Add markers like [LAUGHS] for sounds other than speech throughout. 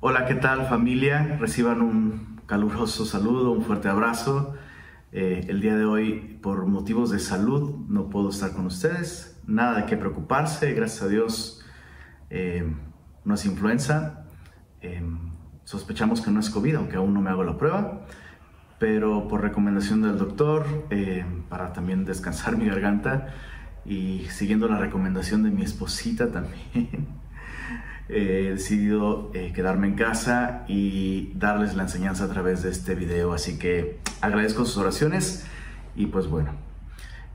Hola, ¿qué tal familia? Reciban un caluroso saludo, un fuerte abrazo. Eh, el día de hoy, por motivos de salud, no puedo estar con ustedes. Nada de qué preocuparse, gracias a Dios eh, no es influenza. Eh, sospechamos que no es COVID, aunque aún no me hago la prueba. Pero por recomendación del doctor, para también descansar [LAUGHS] mi garganta y siguiendo la recomendación de mi esposita también he decidido eh, quedarme en casa y darles la enseñanza a través de este video. Así que agradezco sus oraciones y pues bueno,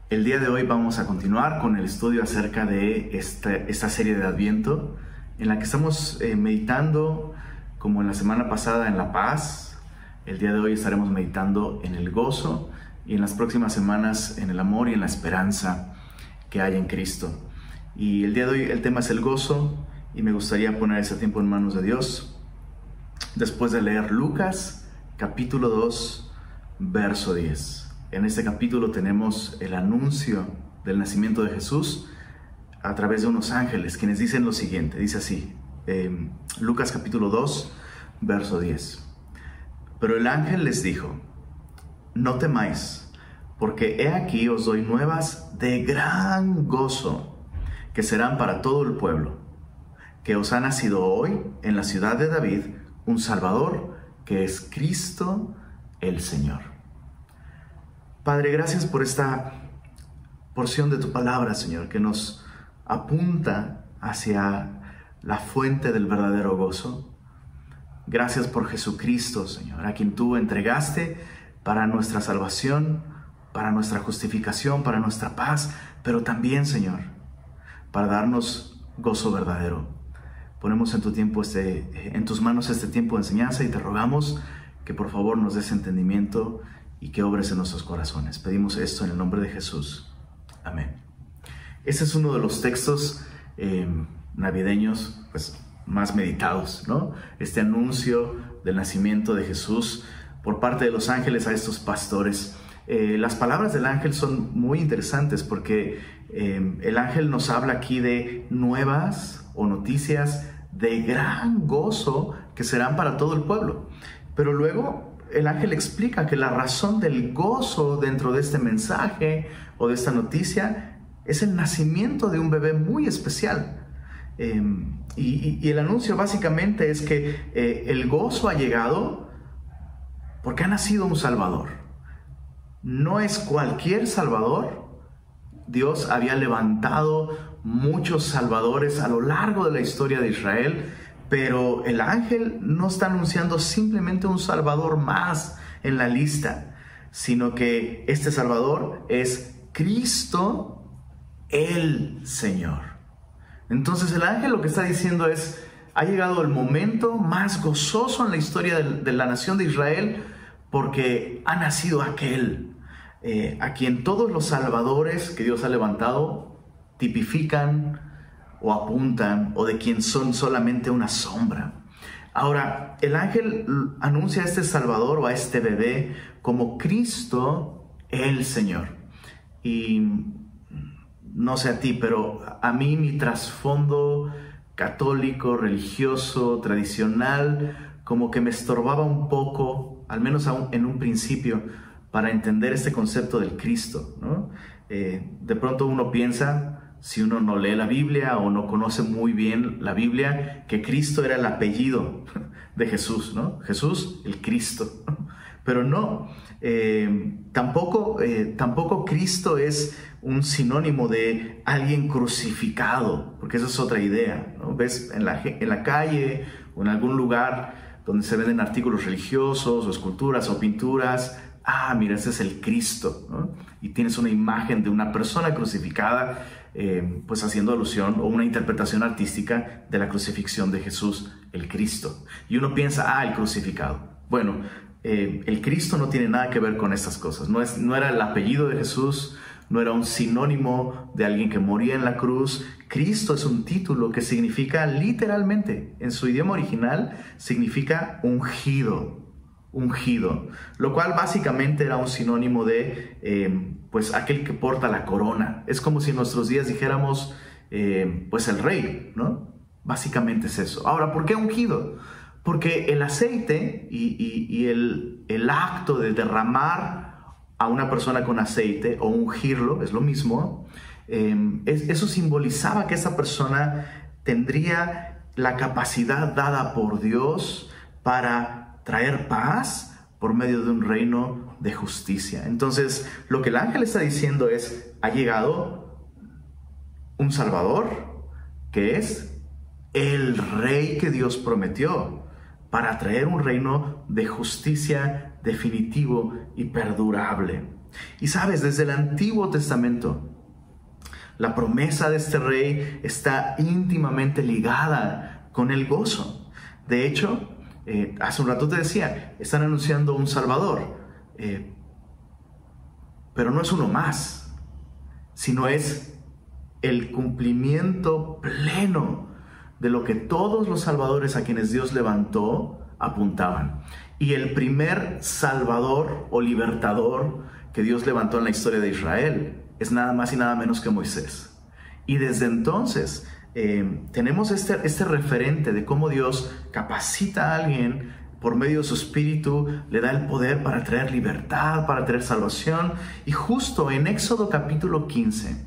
el día de hoy vamos a continuar con el estudio acerca de esta, serie de Adviento en la que estamos eh, meditando como en la semana pasada en la paz. El día de hoy estaremos meditando en el gozo y en las próximas semanas en el amor y en la esperanza que hay en Cristo. Y el día de hoy el tema es el gozo y me gustaría poner ese tiempo en manos de Dios. Después de leer Lucas capítulo 2, verso 10. En este capítulo tenemos el anuncio del nacimiento de Jesús a través de unos ángeles, quienes dicen lo siguiente, dice así, em, Lucas capítulo 2, verso 10. Pero el ángel les dijo, no temáis, porque he aquí os doy nuevas de gran gozo, que serán para todo el pueblo que os ha nacido hoy en la ciudad de David un Salvador que es Cristo el Señor. Padre, gracias por esta porción de tu palabra, Señor, que nos apunta hacia la fuente del verdadero gozo. Gracias por Jesucristo, Señor, a quien tú entregaste para nuestra salvación, para nuestra justificación, para nuestra paz, pero también, Señor, para darnos gozo verdadero. Ponemos en, tu tiempo este, en tus manos este tiempo de enseñanza y te rogamos que por favor nos des entendimiento y que obres en nuestros corazones. Pedimos esto en el nombre de Jesús. Amén. Este es uno de los textos eh, navideños pues, más meditados, ¿no? Este anuncio del nacimiento de Jesús por parte de los ángeles a estos pastores. Eh, las palabras del ángel son muy interesantes porque eh, el ángel nos habla aquí de nuevas o noticias de gran gozo que serán para todo el pueblo. Pero luego el ángel explica que la razón del gozo dentro de este mensaje o de esta noticia es el nacimiento de un bebé muy especial. Em, y, el anuncio básicamente es que eh, el gozo ha llegado porque ha nacido un Salvador. No es cualquier Salvador. Dios había levantado muchos salvadores a lo largo de la historia de Israel, pero el ángel no está anunciando simplemente un salvador más en la lista, sino que este salvador es Cristo el Señor. Entonces el ángel lo que está diciendo es, ha llegado el momento más gozoso en la historia de, la nación de Israel porque ha nacido aquel eh, a quien todos los salvadores que Dios ha levantado tipifican o apuntan o de quien son solamente una sombra. Ahora, el ángel anuncia a este Salvador o a este bebé como Cristo el Señor. Y no sé a ti, pero a mí mi trasfondo católico, religioso, tradicional, como que me estorbaba un poco, al menos en un principio, para entender este concepto del Cristo. Eh, de pronto uno piensa, si uno no lee la Biblia o no conoce muy bien la Biblia, que Cristo era el apellido [LAUGHS] de Jesús, ¿no? Jesús, el Cristo. [LAUGHS] Pero no, eh, tampoco, eh, tampoco Cristo es un sinónimo de alguien crucificado, porque esa es otra idea. Ves en la, en la calle o en algún lugar donde se venden artículos religiosos o esculturas o pinturas, ah, mira, ese es el Cristo, ¿no? Y tienes una imagen de una persona crucificada eh, pues haciendo alusión o una interpretación artística de la crucifixión de Jesús, el Cristo. Y uno piensa, ah, el crucificado. Bueno, eh, el Cristo no tiene nada que ver con estas cosas. No, es, no era el apellido de Jesús, no era un sinónimo de alguien que moría en la cruz. Cristo es un título que significa literalmente, en su idioma original, significa ungido, ungido, lo cual básicamente era un sinónimo de eh, pues aquel que porta la corona. Es como si en nuestros días dijéramos eh, pues el rey, ¿no? Básicamente es eso. Ahora, ¿por qué ungido? Porque el aceite y, el, acto de derramar a una persona con aceite o ungirlo, es lo mismo, em, eso simbolizaba que esa persona tendría la capacidad dada por Dios para traer paz por medio de un reino de justicia. Entonces, lo que el ángel está diciendo es, ha llegado un Salvador, que es el rey que Dios prometió, para traer un reino de justicia definitivo y perdurable. Y sabes, desde el Antiguo Testamento, la promesa de este rey está íntimamente ligada con el gozo. De hecho, eh, hace un rato te decía, están anunciando un Salvador, eh, pero no es uno más, sino es el cumplimiento pleno de lo que todos los salvadores a quienes Dios levantó apuntaban. Y el primer salvador o libertador que Dios levantó en la historia de Israel es nada más y nada menos que Moisés. Y desde entonces eh, tenemos este, este referente de cómo Dios capacita a alguien por medio de su espíritu, le da el poder para traer libertad, para traer salvación. Y justo en Éxodo capítulo 15,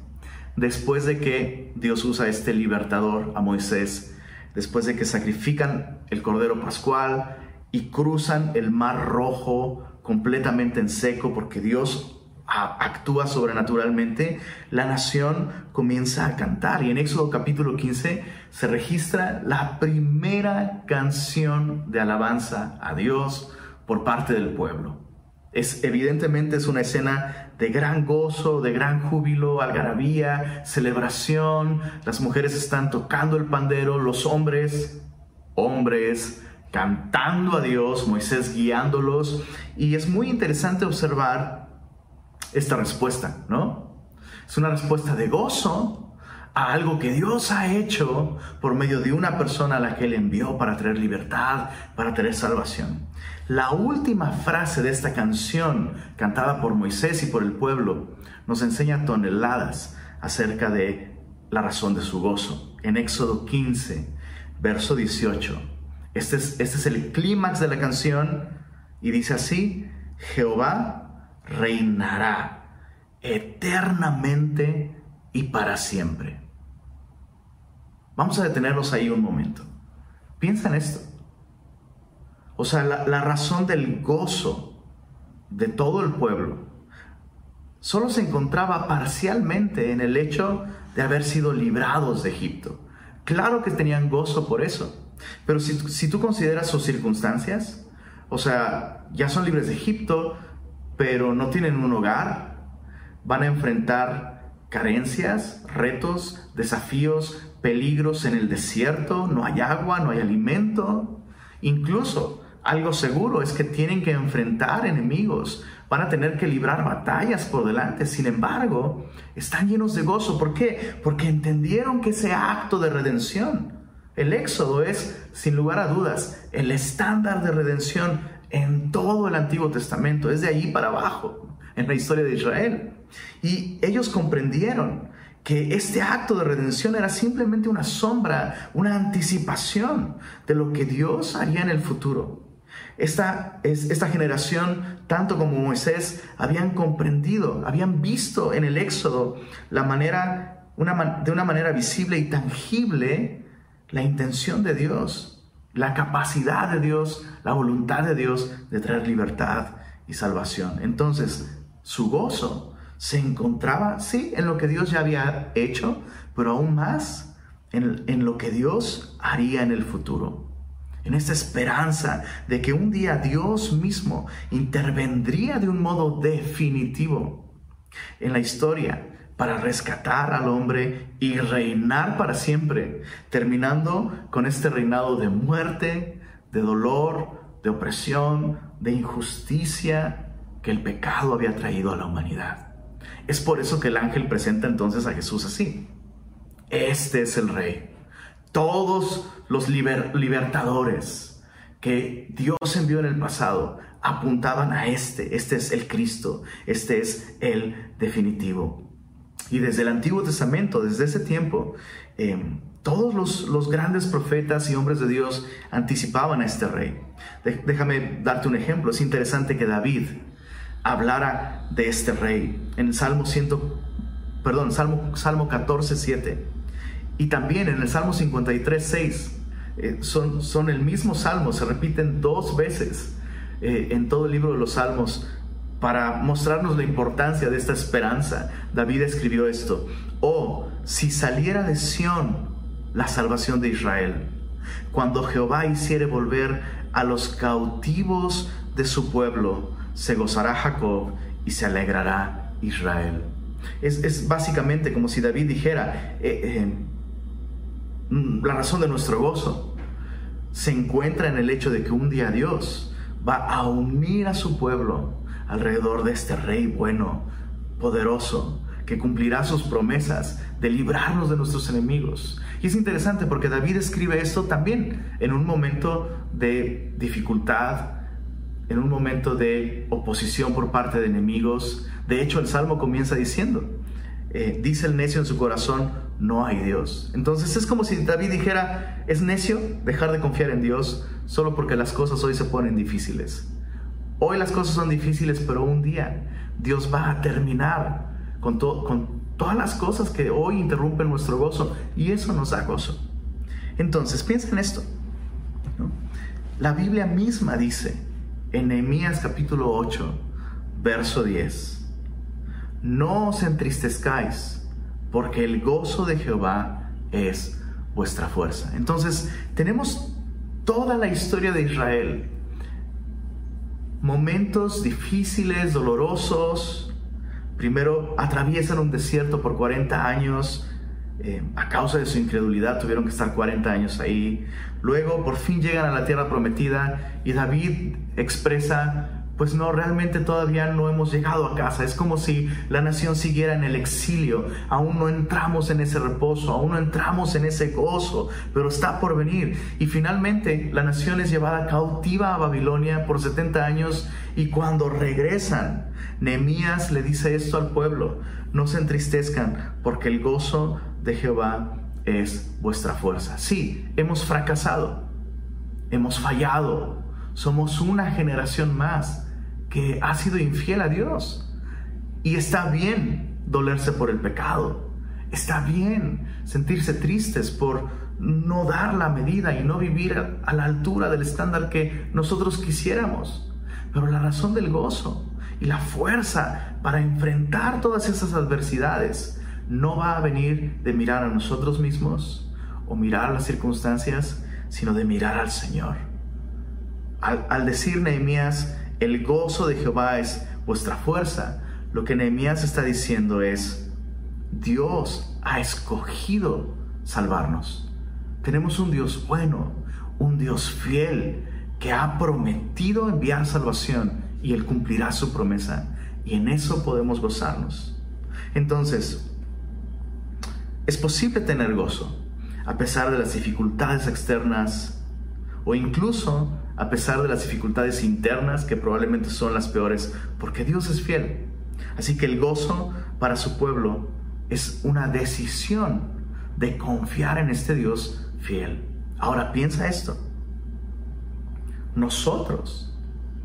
después de que Dios usa este libertador a Moisés, después de que sacrifican el cordero pascual y cruzan el mar rojo completamente en seco porque Dios actúa sobrenaturalmente, la nación comienza a cantar. Y en Éxodo capítulo 15 se registra la primera canción de alabanza a Dios por parte del pueblo. Es, evidentemente es una escena de gran gozo, de gran júbilo, algarabía, celebración. Las mujeres están tocando el pandero, los hombres, hombres, cantando a Dios, Moisés guiándolos. Y es muy interesante observar esta respuesta, ¿no? Es una respuesta de gozo a algo que Dios ha hecho por medio de una persona a la que Él envió para traer libertad, para traer salvación. La última frase de esta canción, cantada por Moisés y por el pueblo, nos enseña toneladas acerca de la razón de su gozo. En Éxodo 15, verso 18. Este es, este es el clímax de la canción y dice así, Jehová reinará eternamente y para siempre. Vamos a detenernos ahí un momento. Piensa en esto. O sea, la, razón del gozo de todo el pueblo solo se encontraba parcialmente en el hecho de haber sido librados de Egipto. Claro que tenían gozo por eso, pero si, si tú consideras sus circunstancias, o sea, ya son libres de Egipto, pero no tienen un hogar, van a enfrentar carencias, retos, desafíos, peligros en el desierto, no hay agua, no hay alimento, incluso algo seguro es que tienen que enfrentar enemigos, van a tener que librar batallas por delante. Sin embargo, están llenos de gozo. ¿Por qué? Porque entendieron que ese acto de redención, el éxodo es, sin lugar a dudas, el estándar de redención en todo el Antiguo Testamento, es de ahí para abajo, en la historia de Israel. Y ellos comprendieron que este acto de redención era simplemente una sombra, una anticipación de lo que Dios haría en el futuro. Esta, esta generación, tanto como Moisés, habían comprendido, habían visto en el Éxodo la manera, de una manera visible y tangible la intención de Dios la capacidad de Dios, la voluntad de Dios de traer libertad y salvación. Entonces, su gozo se encontraba, sí, en lo que Dios ya había hecho, pero aún más en, en lo que Dios haría en el futuro. En esta esperanza de que un día Dios mismo intervendría de un modo definitivo en la historia para rescatar al hombre y reinar para siempre, terminando con este reinado de muerte, de dolor, de opresión, de injusticia que el pecado había traído a la humanidad. Es por eso que el ángel presenta entonces a Jesús así. Este es el rey. Todos los libertadores que Dios envió en el pasado apuntaban a este. Este es el Cristo. Este es el definitivo. Y desde el Antiguo Testamento, desde ese tiempo, em, Todos los, grandes profetas y hombres de Dios anticipaban a este rey. déjame darte un ejemplo. Es interesante que David hablara de este rey en el Salmo 100, perdón, Salmo, Salmo 14, 7 y también en el Salmo 53, 6. Eh, son, son el mismo salmo, se repiten dos veces eh, en todo el libro de los salmos para mostrarnos la importancia de esta esperanza. David escribió esto, oh, si saliera de Sión la salvación de Israel, cuando Jehová hiciere volver a los cautivos de su pueblo, se gozará Jacob y se alegrará Israel. Es, básicamente como si David dijera, eh, mm, la razón de nuestro gozo se encuentra en el hecho de que un día Dios va a unir a su pueblo alrededor de este rey bueno, poderoso, que cumplirá sus promesas de librarnos de nuestros enemigos. Y es interesante porque David escribe esto también en un momento de dificultad, en un momento de oposición por parte de enemigos. De hecho, el Salmo comienza diciendo, eh, dice el necio en su corazón, no hay Dios. Entonces es como si David dijera, es necio dejar de confiar en Dios solo porque las cosas hoy se ponen difíciles. Hoy las cosas son difíciles, pero un día Dios va a terminar con, todas las cosas que hoy interrumpen nuestro gozo y eso nos da gozo. Entonces, piensa en esto. La Biblia misma dice en Nehemías capítulo 8, verso 10, no os entristezcáis, porque el gozo de Jehová es vuestra fuerza. Entonces, tenemos toda la historia de Israel. Momentos difíciles, dolorosos. Primero atraviesan un desierto por 40 años. Eh, a causa de su incredulidad tuvieron que estar 40 años ahí. Luego por fin llegan a la tierra prometida y David expresa pues no, realmente todavía no hemos llegado a casa. Es como si la nación siguiera en el exilio. Aún no entramos en ese reposo, aún no entramos en ese gozo, pero está por venir. Y finalmente la nación es llevada cautiva a Babilonia por 70 años y cuando regresan, Nehemías le dice esto al pueblo, no se entristezcan porque el gozo de Jehová es vuestra fuerza. Sí, hemos fracasado, hemos fallado, somos una generación más que ha sido infiel a Dios. Y está bien dolerse por el pecado. Está bien sentirse tristes por no dar la medida y no vivir a la altura del estándar que nosotros quisiéramos. Pero la razón del gozo y la fuerza para enfrentar todas esas adversidades no va a venir de mirar a nosotros mismos o mirar las circunstancias, sino de mirar al Señor. Al, decir Nehemías, el gozo de Jehová es vuestra fuerza. Lo que Nehemías está diciendo es, Dios ha escogido salvarnos. Tenemos un Dios bueno, un Dios fiel, que ha prometido enviar salvación y Él cumplirá su promesa. Y en eso podemos gozarnos. Entonces, es posible tener gozo a pesar de las dificultades externas o incluso a pesar de las dificultades internas que probablemente son las peores, porque Dios es fiel. Así que el gozo para su pueblo es una decisión de confiar en este Dios fiel. Ahora piensa esto. Nosotros,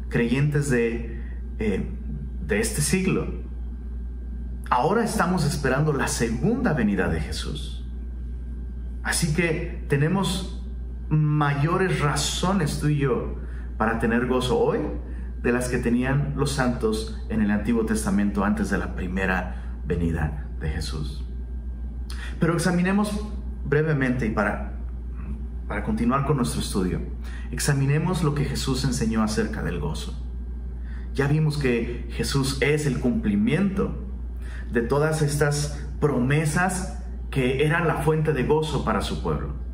creyentes de, eh, de este siglo, ahora estamos esperando la segunda venida de Jesús. Así que tenemos mayores razones tú y yo para tener gozo hoy de las que tenían los santos en el Antiguo Testamento antes de la primera venida de Jesús. Pero examinemos brevemente y para, para continuar con nuestro estudio, examinemos lo que Jesús enseñó acerca del gozo. Ya vimos que Jesús es el cumplimiento de todas estas promesas que eran la fuente de gozo para su pueblo.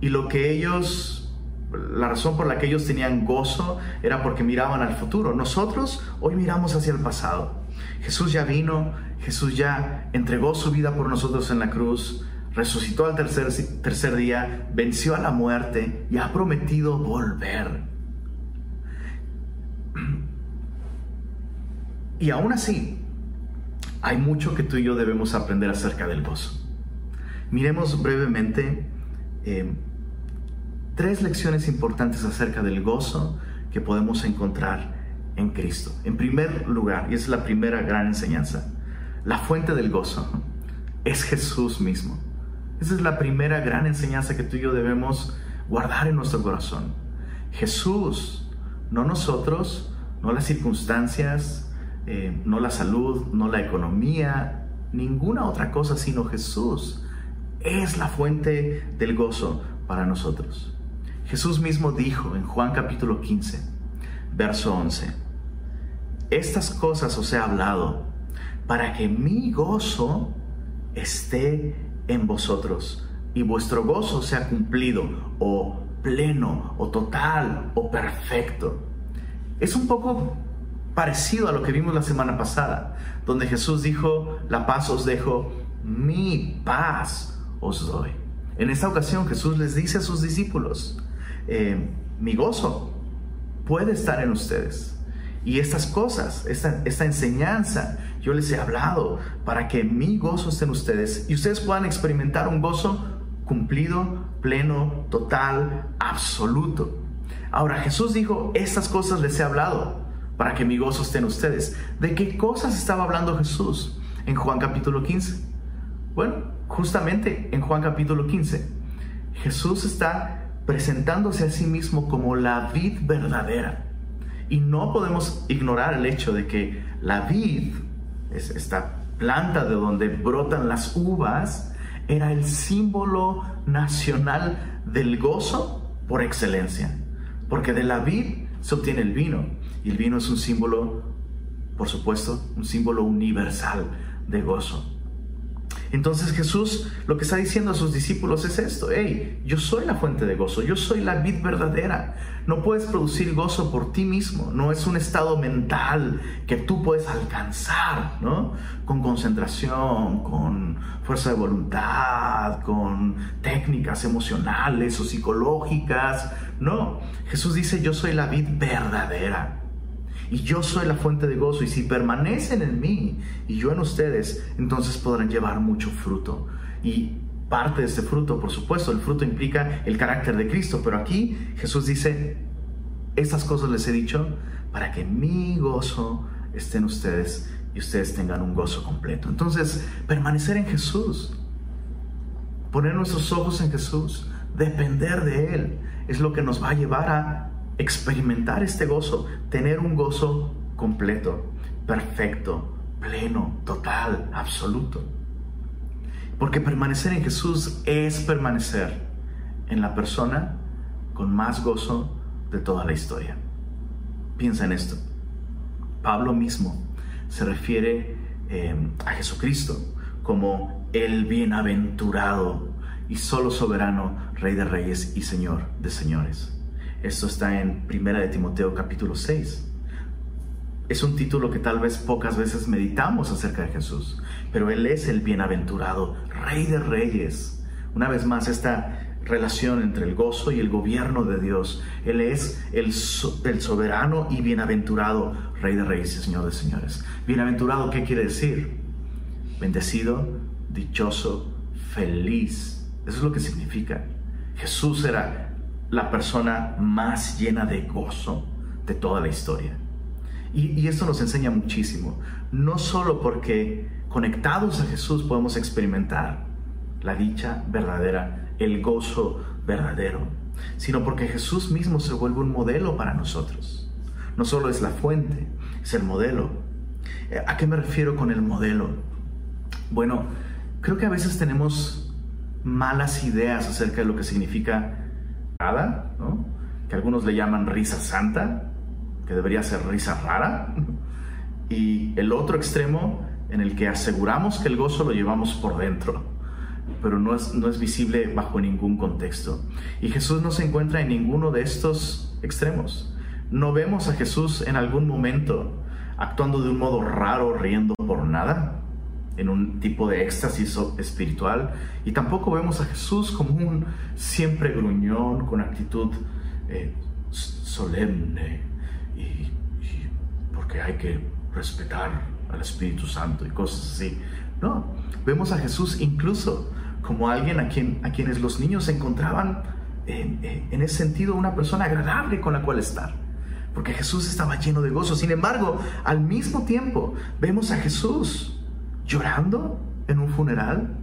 Y lo que ellos, la razón por la que ellos tenían gozo era porque miraban al futuro. Nosotros hoy miramos hacia el pasado. Jesús ya vino, Jesús ya entregó su vida por nosotros en la cruz, resucitó al tercer, tercer día, venció a la muerte y ha prometido volver. Y aún así, hay mucho que tú y yo debemos aprender acerca del gozo. Miremos brevemente eh, tres lecciones importantes acerca del gozo que podemos encontrar en Cristo. En primer lugar, y esa es la primera gran enseñanza, la fuente del gozo es Jesús mismo. Esa es la primera gran enseñanza que tú y yo debemos guardar en nuestro corazón. Jesús, no nosotros, no las circunstancias, eh, no la salud, no la economía, ninguna otra cosa sino Jesús es la fuente del gozo para nosotros. Jesús mismo dijo en Juan capítulo 15, verso 11, estas cosas os he hablado para que mi gozo esté en vosotros y vuestro gozo sea cumplido o pleno o total o perfecto. Es un poco parecido a lo que vimos la semana pasada, donde Jesús dijo, la paz os dejo, mi paz os doy. En esta ocasión Jesús les dice a sus discípulos, eh, mi gozo puede estar en ustedes. Y estas cosas, esta, esta enseñanza, yo les he hablado para que mi gozo esté en ustedes y ustedes puedan experimentar un gozo cumplido, pleno, total, absoluto. Ahora Jesús dijo, estas cosas les he hablado para que mi gozo esté en ustedes. ¿De qué cosas estaba hablando Jesús en Juan capítulo 15? Bueno, justamente en Juan capítulo 15, Jesús está presentándose a sí mismo como la vid verdadera. Y no podemos ignorar el hecho de que la vid, es esta planta de donde brotan las uvas, era el símbolo nacional del gozo por excelencia. Porque de la vid se obtiene el vino. Y el vino es un símbolo, por supuesto, un símbolo universal de gozo. Entonces Jesús lo que está diciendo a sus discípulos es esto, hey, yo soy la fuente de gozo, yo soy la vid verdadera. No puedes producir gozo por ti mismo, no es un estado mental que tú puedes alcanzar, ¿no? Con concentración, con fuerza de voluntad, con técnicas emocionales o psicológicas. No, Jesús dice, yo soy la vid verdadera y yo soy la fuente de gozo y si permanecen en mí y yo en ustedes, entonces podrán llevar mucho fruto. Y parte de este fruto, por supuesto, el fruto implica el carácter de Cristo, pero aquí Jesús dice, estas cosas les he dicho para que mi gozo esté en ustedes y ustedes tengan un gozo completo. Entonces, permanecer en Jesús, poner nuestros ojos en Jesús, depender de Él, es lo que nos va a llevar a experimentar este gozo, tener un gozo completo, perfecto, pleno, total, absoluto. Porque permanecer en Jesús es permanecer en la persona con más gozo de toda la historia. Piensa en esto. Pablo mismo se refiere eh, a Jesucristo como el bienaventurado y solo soberano Rey de Reyes y Señor de Señores. Esto está en Primera de Timoteo capítulo 6. Es un título que tal vez pocas veces meditamos acerca de Jesús, pero Él es el bienaventurado, Rey de Reyes. Una vez más, esta relación entre el gozo y el gobierno de Dios. Él es el, soberano y bienaventurado Rey de Reyes y Señor de Señores. Bienaventurado, ¿qué quiere decir? Bendecido, dichoso, feliz. Eso es lo que significa. Jesús era la persona más llena de gozo de toda la historia. Y, esto nos enseña muchísimo, no solo porque conectados a Jesús podemos experimentar la dicha verdadera, el gozo verdadero, sino porque Jesús mismo se vuelve un modelo para nosotros. No solo es la fuente, es el modelo. Eh, ¿A qué me refiero con el modelo? Bueno, creo que a veces tenemos malas ideas acerca de lo que significa que algunos le llaman risa santa, que debería ser risa rara, [LAUGHS] y el otro extremo en el que aseguramos que el gozo lo llevamos por dentro, pero no es, no es visible bajo ningún contexto. Y Jesús no se encuentra en ninguno de estos extremos. No vemos a Jesús en algún momento actuando de un modo raro, riendo por nada en un tipo de éxtasis espiritual y tampoco vemos a Jesús como un siempre gruñón con actitud eh, solemne y, porque hay que respetar al Espíritu Santo y cosas así. No, vemos a Jesús incluso como alguien a, quien, a quienes los niños encontraban en, en ese sentido una persona agradable con la cual estar. Porque Jesús estaba lleno de gozo. Sin embargo, al mismo tiempo vemos a Jesús llorando en un funeral.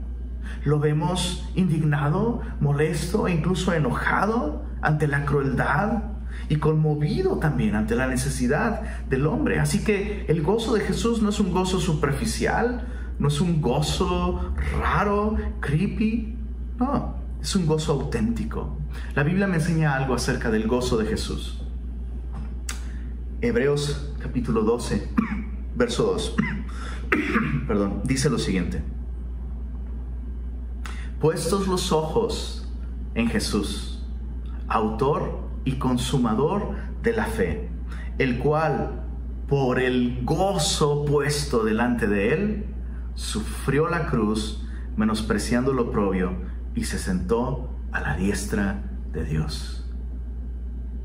Lo vemos indignado, molesto e incluso enojado ante la crueldad y conmovido también ante la necesidad del hombre. Así que el gozo de Jesús no es un gozo superficial, no es un gozo raro, creepy, no, es un gozo auténtico. La Biblia me enseña algo acerca del gozo de Jesús. Hebreos capítulo 12, [CLEARS THROAT] verso 2, [CLEARS THROAT] [COUGHS] perdón, dice lo siguiente. Puestos los ojos en Jesús, autor y consumador de la fe, el cual por el gozo puesto delante de él, sufrió la cruz, menospreciando lo propio, y se sentó a la diestra de Dios.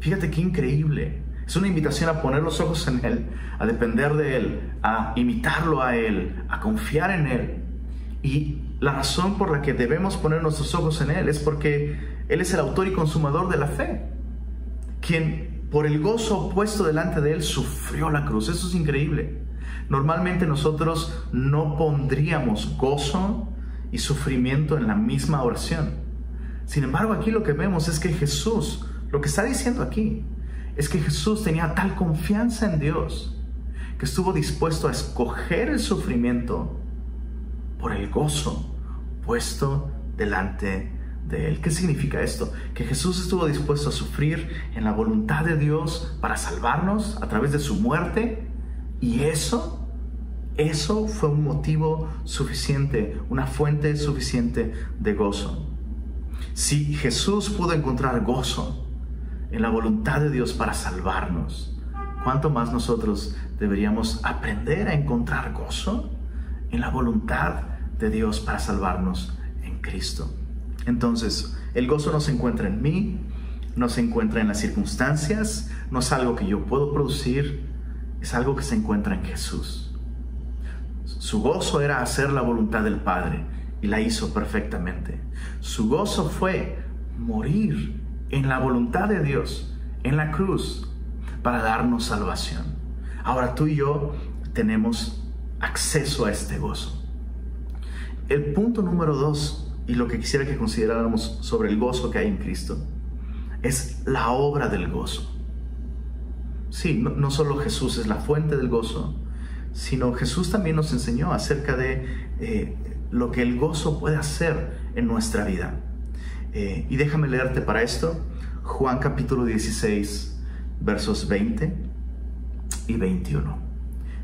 Fíjate qué increíble. Es una invitación a poner los ojos en Él, a depender de Él, a imitarlo a Él, a confiar en Él. Y la razón por la que debemos poner nuestros ojos en Él es porque Él es el autor y consumador de la fe quien por el gozo puesto delante de él sufrió la cruz. Eso es increíble. Normalmente nosotros no pondríamos gozo y sufrimiento en la misma oración. Sin embargo, aquí lo que vemos es que Jesús, lo que está diciendo aquí, es que Jesús tenía tal confianza en Dios que estuvo dispuesto a escoger el sufrimiento por el gozo puesto delante de él. ¿Qué significa esto? Que Jesús estuvo dispuesto a sufrir en la voluntad de Dios para salvarnos a través de su muerte y eso, eso fue un motivo suficiente, una fuente suficiente de gozo. Si Jesús pudo encontrar gozo en la voluntad de Dios para salvarnos, ¿cuánto más nosotros deberíamos aprender a encontrar gozo en la voluntad de Dios para salvarnos en Cristo? Entonces, el gozo no se encuentra en mí, no se encuentra en las circunstancias, no es algo que yo puedo producir, es algo que se encuentra en Jesús. Su gozo era hacer la voluntad del Padre y la hizo perfectamente. Su gozo fue morir en la voluntad de Dios, en la cruz, para darnos salvación. Ahora tú y yo tenemos acceso a este gozo. El punto número dos y lo que quisiera que consideráramos sobre el gozo que hay en Cristo es la obra del gozo. Sí, no, solo Jesús es la fuente del gozo, sino Jesús también nos enseñó acerca de eh, lo que el gozo puede hacer en nuestra vida. Eh, y déjame leerte para esto Juan capítulo 16, versos 20 y 21.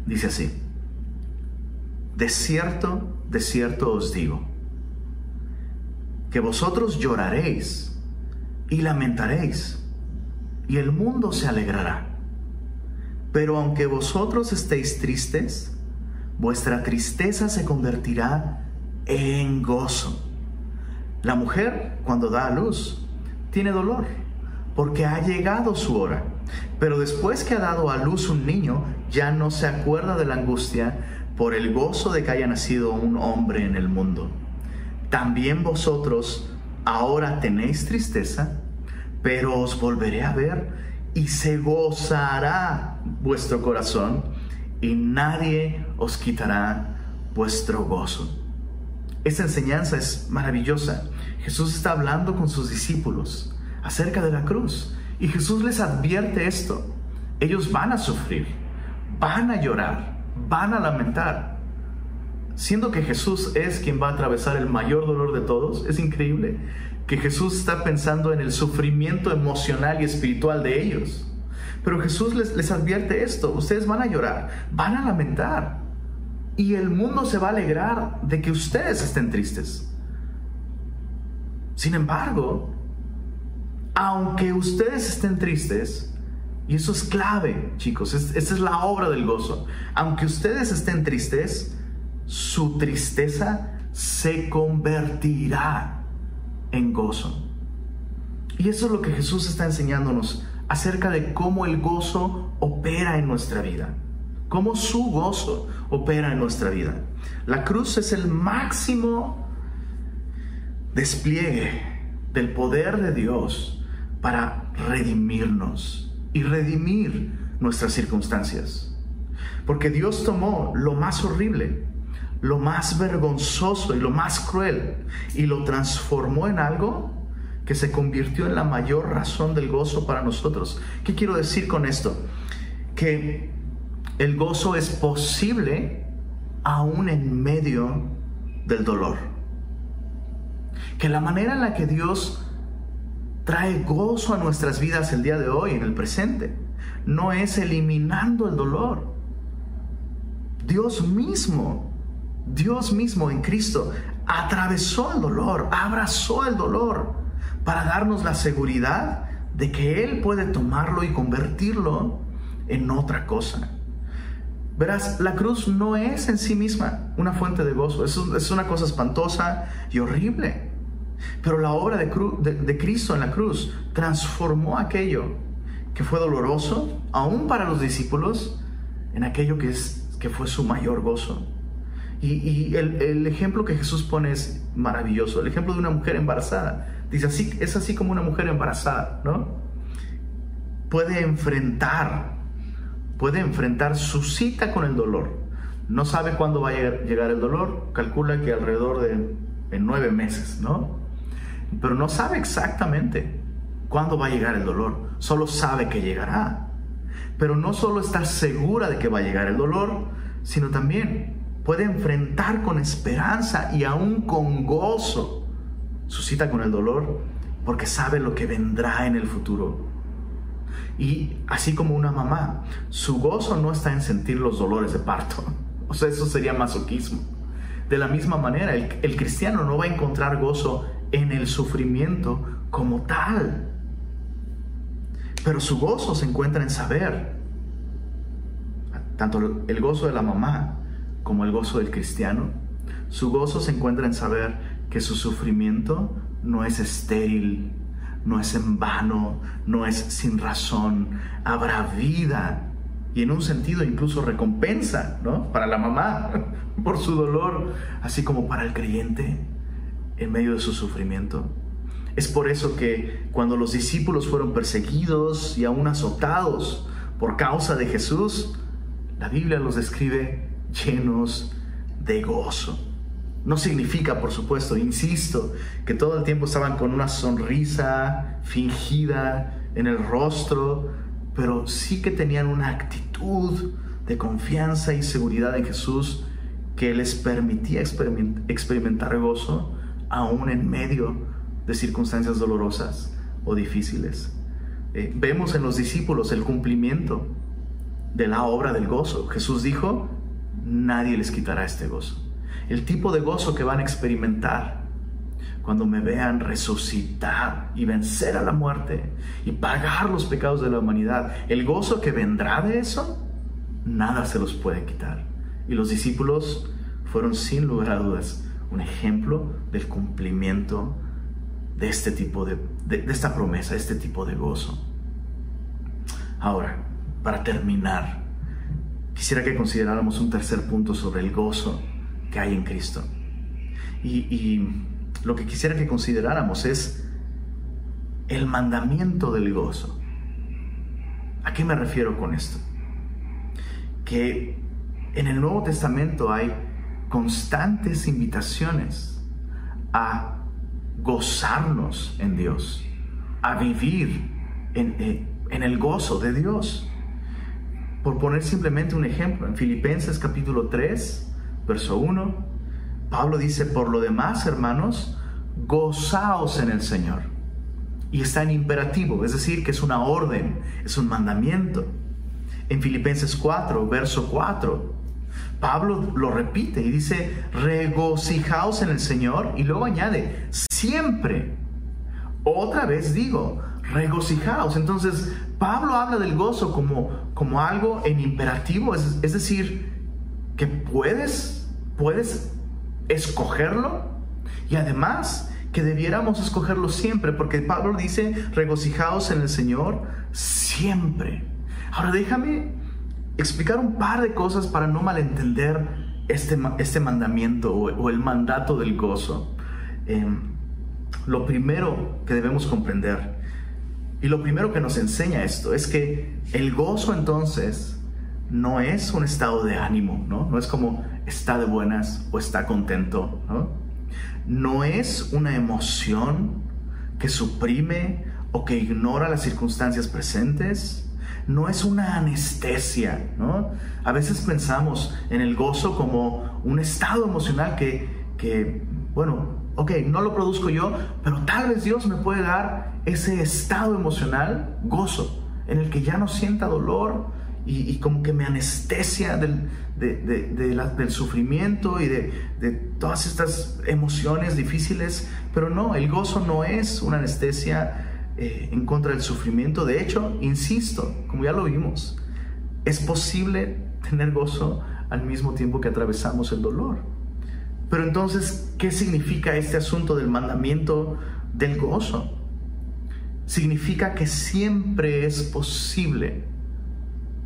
Dice así, de cierto, de cierto os digo, que vosotros lloraréis y lamentaréis, y el mundo se alegrará. Pero aunque vosotros estéis tristes, vuestra tristeza se convertirá en gozo. La mujer, cuando da a luz, tiene dolor, porque ha llegado su hora. Pero después que ha dado a luz un niño, ya no se acuerda de la angustia por el gozo de que haya nacido un hombre en el mundo también vosotros ahora tenéis tristeza, pero os volveré a ver y se gozará vuestro corazón y nadie os quitará vuestro gozo. Esta enseñanza es maravillosa. Jesús está hablando con sus discípulos acerca de la cruz y Jesús les advierte esto. Ellos van a sufrir, van a llorar, van a lamentar, siendo que Jesús es quien va a atravesar el mayor dolor de todos, es increíble que Jesús está pensando en el sufrimiento emocional y espiritual de ellos. Pero Jesús les, les advierte esto, ustedes van a llorar, van a lamentar, y el mundo se va a alegrar de que ustedes estén tristes. Sin embargo, aunque ustedes estén tristes, y eso es clave, chicos, esa es la obra del gozo, aunque ustedes estén tristes, su tristeza se convertirá en gozo. Y eso es lo que Jesús está enseñándonos acerca de cómo el gozo opera en nuestra vida, cómo su gozo opera en nuestra vida. La cruz es el máximo despliegue del poder de Dios para redimirnos y redimir nuestras circunstancias. Porque Dios tomó lo más horrible, lo más vergonzoso y lo más cruel y lo transformó en algo que se convirtió en la mayor razón del gozo para nosotros. ¿Qué quiero decir con esto? Que el gozo es posible aún en medio del dolor. Que la manera en la que Dios trae gozo a nuestras vidas el día de hoy, en el presente, no es eliminando el dolor. Dios mismo, Dios mismo en Cristo, atravesó el dolor, abrazó el dolor para darnos la seguridad de que Él puede tomarlo y convertirlo en otra cosa. Verás, la cruz no es en sí misma una fuente de gozo, es, una cosa espantosa y horrible. Pero la obra de, Cristo en la cruz transformó aquello que fue doloroso, aún para los discípulos, en aquello que, fue su mayor gozo. Y, el, el, ejemplo que Jesús pone es maravilloso, el ejemplo de una mujer embarazada. Dice así, es así como una mujer embarazada, ¿no? Puede enfrentar puede enfrentar su cita con el dolor. No sabe cuándo va a llegar el dolor, calcula que alrededor de en nueve meses, ¿no? Pero no sabe exactamente cuándo va a llegar el dolor, solo sabe que llegará. Pero no solo está segura de que va a llegar el dolor, sino también puede enfrentar con esperanza y aún con gozo su cita con el dolor, porque sabe lo que vendrá en el futuro. Y así como una mamá, su gozo no está en sentir los dolores de parto. [LAUGHS] O sea, eso sería masoquismo. De la misma manera, el, cristiano no va a encontrar gozo en el sufrimiento como tal. Pero su gozo se encuentra en saber, tanto el gozo de la mamá como el gozo del cristiano, su gozo se encuentra en saber que su sufrimiento no es estéril, no es en vano, no es sin razón, habrá vida y en un sentido incluso recompensa, ¿no? Para la mamá [LAUGHS] por su dolor, así como para el creyente en medio de su sufrimiento. Es por eso que cuando los discípulos fueron perseguidos y aún azotados por causa de Jesús, la Biblia los describe llenos de gozo. No significa, por supuesto, insisto, que todo el tiempo estaban con una sonrisa fingida en el rostro, pero sí que tenían una actitud de confianza y seguridad en Jesús que les permitía experimentar gozo aún en medio de circunstancias dolorosas o difíciles. Eh, vemos en los discípulos el cumplimiento de la obra del gozo. Jesús dijo, nadie les quitará este gozo el tipo de gozo que van a experimentar cuando me vean resucitar y vencer a la muerte y pagar los pecados de la humanidad. El gozo que vendrá de eso, nada se los puede quitar. Y los discípulos fueron sin lugar a dudas un ejemplo del cumplimiento de este tipo de, de, esta promesa, este tipo de gozo. Ahora, para terminar, quisiera que consideráramos un tercer punto sobre el gozo que hay en Cristo. Y, lo que quisiera que consideráramos es el mandamiento del gozo. ¿A qué me refiero con esto? Que en el Nuevo Testamento hay constantes invitaciones a gozarnos en Dios, a vivir en, eh, en, el gozo de Dios. Por poner simplemente un ejemplo, en Filipenses capítulo 3, verso 1, Pablo dice, por lo demás, hermanos, gozaos en el Señor. Y está en imperativo, es decir, que es una orden, es un mandamiento. En Filipenses 4, verso 4, Pablo lo repite y dice, regocijaos en el Señor y luego añade, siempre. Otra vez digo, regocijaos. Entonces, Pablo habla del gozo como, como algo en imperativo, es, es decir, que puedes puedes escogerlo y además que debiéramos escogerlo siempre, porque Pablo dice, regocijaos en el Señor siempre. Ahora déjame explicar un par de cosas para no malentender este, este mandamiento o, el mandato del gozo. Em, lo primero que debemos comprender y lo primero que nos enseña esto es que el gozo entonces no es un estado de ánimo, ¿no? No es como está de buenas o está contento, ¿no? Es una emoción que suprime o que ignora las circunstancias presentes. No es una anestesia, ¿no? A veces pensamos en el gozo como un estado emocional que, que bueno, ok, no lo produzco yo, pero tal vez Dios me puede dar ese estado emocional, gozo, en el que ya no sienta dolor y, como que me anestesia del, del sufrimiento y de, todas estas emociones difíciles, pero no, el gozo no es una anestesia eh, en contra del sufrimiento. De hecho, insisto, como ya lo vimos, es posible tener gozo al mismo tiempo que atravesamos el dolor. Pero entonces, ¿qué significa este asunto del mandamiento del gozo? Significa que siempre es posible,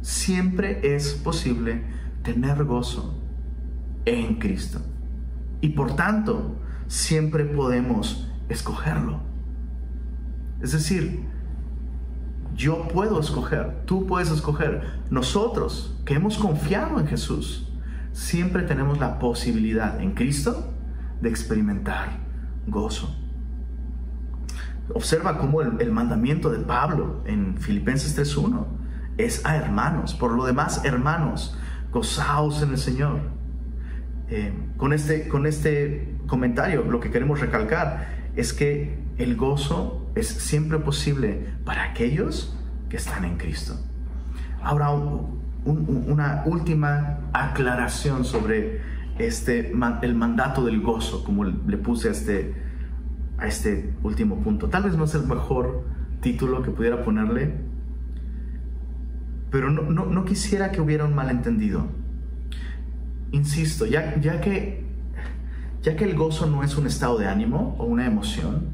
siempre es posible tener gozo en Cristo. Y por tanto, siempre podemos escogerlo. Es decir, yo puedo escoger, tú puedes escoger. Nosotros que hemos confiado en Jesús, siempre tenemos la posibilidad en Cristo de experimentar gozo. Observa cómo el, mandamiento de Pablo en Filipenses 3.1 es a hermanos. Por lo demás, hermanos, gozaos en el Señor. Eh, con, este, con este comentario lo que queremos recalcar es que el gozo es siempre posible para aquellos que están en Cristo. Ahora, una última aclaración sobre este, el mandato del gozo, como le puse a este, a este último punto. Tal vez no es el mejor título que pudiera ponerle, pero no, no, quisiera que hubiera un malentendido. Insisto, ya, ya, que, ya que el gozo no es un estado de ánimo o una emoción,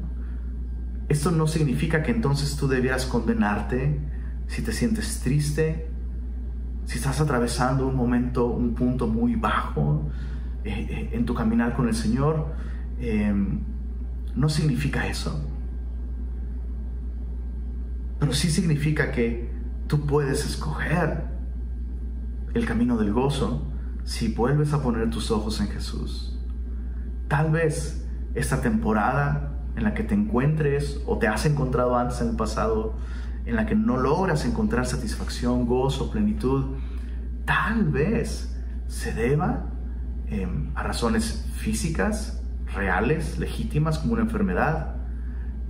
esto no significa que entonces tú debieras condenarte si te sientes triste, si estás atravesando un momento, un punto muy bajo eh, eh, en tu caminar con el Señor, em, no significa eso. Pero sí significa que tú puedes escoger el camino del gozo si vuelves a poner tus ojos en Jesús. Tal vez esta temporada en la que te encuentres o te has encontrado antes en el pasado, en la que no logras encontrar satisfacción, gozo, plenitud, tal vez se deba em, a razones físicas, reales, legítimas, como una enfermedad.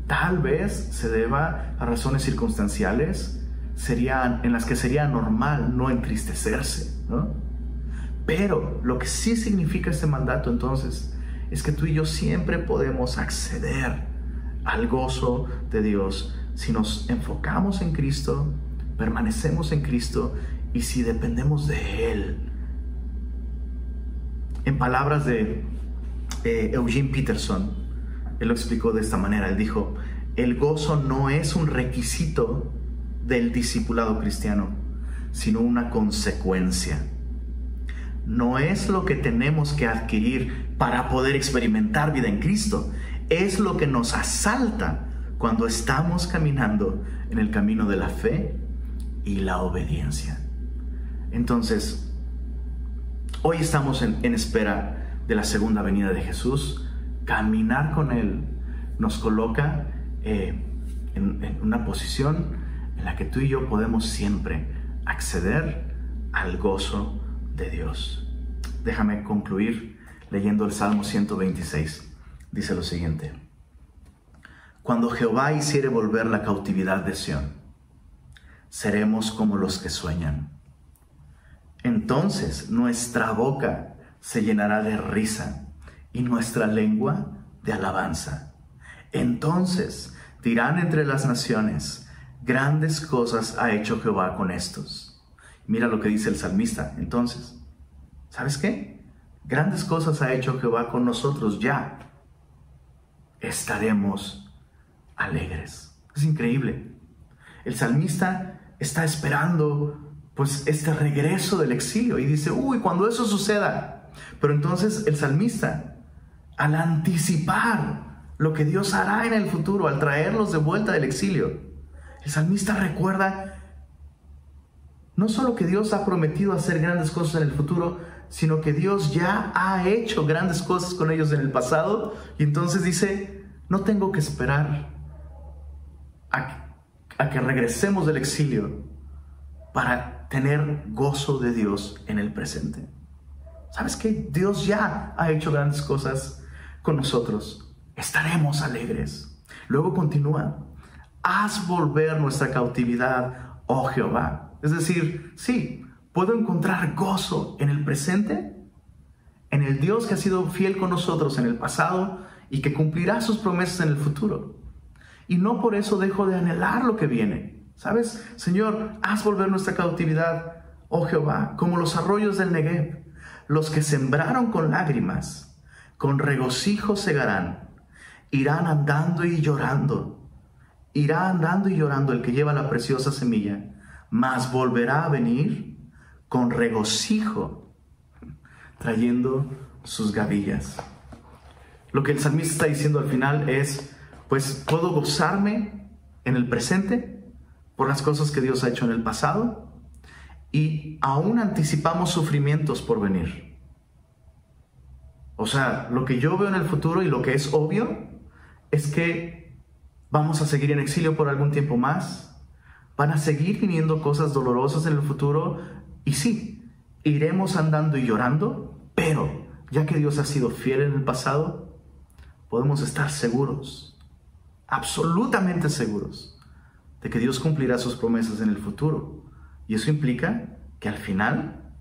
Tal vez se deba a razones circunstanciales serían, en las que sería normal no entristecerse. Pero lo que sí significa este mandato entonces es que tú y yo siempre podemos acceder al gozo de Dios si nos enfocamos en Cristo, permanecemos en Cristo y si dependemos de Él. En palabras de eh, Eugene Peterson, él lo explicó de esta manera, él dijo, el gozo no es un requisito del discipulado cristiano, sino una consecuencia. No es lo que tenemos que adquirir para poder experimentar vida en Cristo, es lo que nos asalta cuando estamos caminando en el camino de la fe y la obediencia. Entonces, hoy estamos en, espera de la segunda venida de Jesús. Caminar con Él nos coloca eh, en, en una posición en la que tú y yo podemos siempre acceder al gozo de Dios. Déjame concluir leyendo el Salmo 126. Dice lo siguiente cuando Jehová hiciere volver la cautividad de Sión, seremos como los que sueñan. Entonces nuestra boca se llenará de risa y nuestra lengua de alabanza. Entonces dirán entre las naciones, grandes cosas ha hecho Jehová con estos. Mira lo que dice el salmista. Entonces, ¿sabes qué? Grandes cosas ha hecho Jehová con nosotros ya. Estaremos alegres. Es increíble. El salmista está esperando pues este regreso del exilio y dice, uy, cuando eso suceda. Pero entonces el salmista, al anticipar lo que Dios hará en el futuro al traerlos de vuelta del exilio. El salmista recuerda no solo que Dios ha prometido hacer grandes cosas en el futuro, sino que Dios ya ha hecho grandes cosas con ellos en el pasado. Y entonces dice, no tengo que esperar a, que regresemos del exilio para tener gozo de Dios en el presente. ¿Sabes qué? Dios ya ha hecho grandes cosas con nosotros. Estaremos alegres. Luego continúa. Haz volver nuestra cautividad, oh Jehová. Es decir, sí, puedo encontrar gozo en el presente, en el Dios que ha sido fiel con nosotros en el pasado y que cumplirá sus promesas en el futuro. Y no por eso dejo de anhelar lo que viene. ¿Sabes? Señor, haz volver nuestra cautividad, oh Jehová, como los arroyos del Negev, los que sembraron con lágrimas, con regocijo segarán, irán andando y llorando, irá andando y llorando el que lleva la preciosa semilla, mas volverá a venir con regocijo, trayendo sus gavillas. Lo que el salmista está diciendo al final es, pues puedo gozarme en el presente por las cosas que Dios ha hecho en el pasado y aún anticipamos sufrimientos por venir. O sea, lo que yo veo en el futuro y lo que es obvio es que vamos a seguir en exilio por algún tiempo más, van a seguir viniendo cosas dolorosas en el futuro y sí, iremos andando y llorando, pero ya que Dios ha sido fiel en el pasado, podemos estar seguros, absolutamente seguros, de que Dios cumplirá sus promesas en el futuro. Y eso implica que al final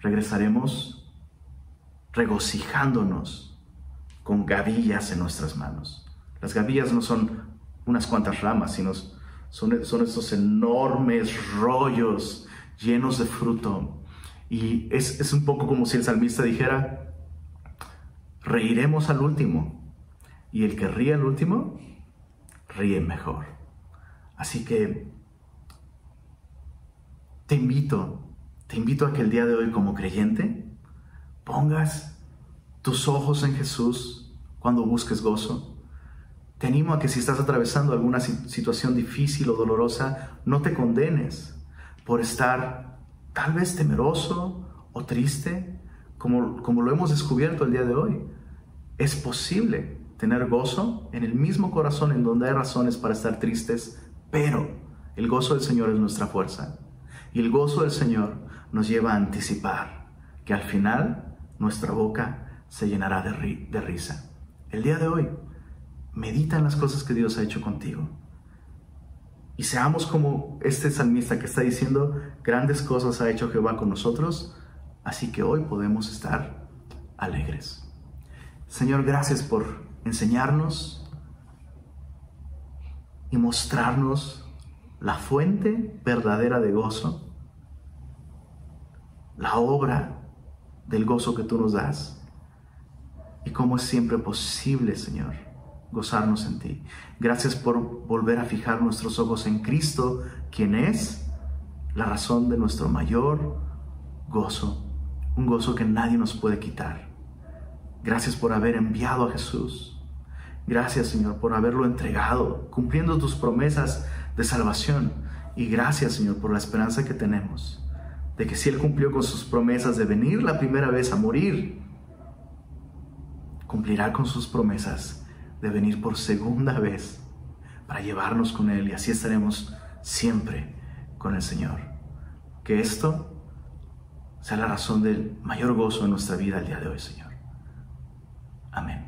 regresaremos regocijándonos con gavillas en nuestras manos. Las gavillas no son unas cuantas ramas, sino son, son estos enormes rollos llenos de fruto. Y es, es un poco como si el salmista dijera, reiremos al último. Y el que ríe al último, ríe mejor. Así que te invito, te invito a que el día de hoy como creyente pongas tus ojos en Jesús cuando busques gozo. Te animo a que si estás atravesando alguna situación difícil o dolorosa, no te condenes por estar tal vez temeroso o triste, como, como lo hemos descubierto el día de hoy. Es posible tener gozo en el mismo corazón en donde hay razones para estar tristes, pero el gozo del Señor es nuestra fuerza. Y el gozo del Señor nos lleva a anticipar que al final nuestra boca se llenará de, de risa. El día de hoy, medita en las cosas que Dios ha hecho contigo. Y seamos como este salmista que está diciendo, grandes cosas ha hecho Jehová con nosotros, así que hoy podemos estar alegres. Señor, gracias por enseñarnos y mostrarnos la fuente verdadera de gozo, la obra del gozo que tú nos das y cómo es siempre posible, Señor gozarnos en ti. Gracias por volver a fijar nuestros ojos en Cristo, quien es la razón de nuestro mayor gozo, un gozo que nadie nos puede quitar. Gracias por haber enviado a Jesús. Gracias Señor por haberlo entregado, cumpliendo tus promesas de salvación. Y gracias Señor por la esperanza que tenemos de que si Él cumplió con sus promesas de venir la primera vez a morir, cumplirá con sus promesas de venir por segunda vez para llevarnos con Él y así estaremos siempre con el Señor. Que esto sea la razón del mayor gozo en nuestra vida el día de hoy, Señor. Amén.